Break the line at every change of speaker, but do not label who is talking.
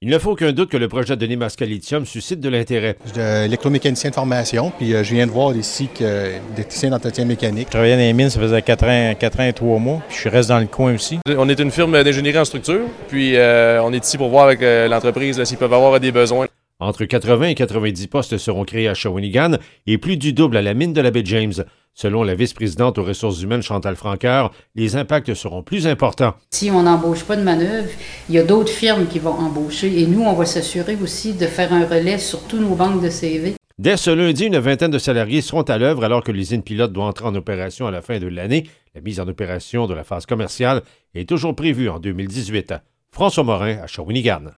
Il ne faut aucun doute que le projet de Nemaska Lithium suscite de l'intérêt.
Je suis électromécanicien de formation, puis euh, je viens de voir ici que technicien d'entretien mécanique.
Je travaillais dans les mines, ça faisait 4 ans, 4 ans et 3 mois, puis je reste dans le coin aussi.
On est une firme d'ingénierie en structure, puis euh, on est ici pour voir avec euh, l'entreprise s'ils peuvent avoir des besoins.
Entre 80 et 90 postes seront créés à Shawinigan et plus du double à la mine de la baie James. Selon la vice-présidente aux ressources humaines Chantal Franqueur, les impacts seront plus importants.
Si on n'embauche pas de manœuvre, il y a d'autres firmes qui vont embaucher et nous, on va s'assurer aussi de faire un relais sur tous nos banques de CV.
Dès ce lundi, une vingtaine de salariés seront à l'œuvre alors que l'usine pilote doit entrer en opération à la fin de l'année. La mise en opération de la phase commerciale est toujours prévue en 2018. François Morin à Shawinigan.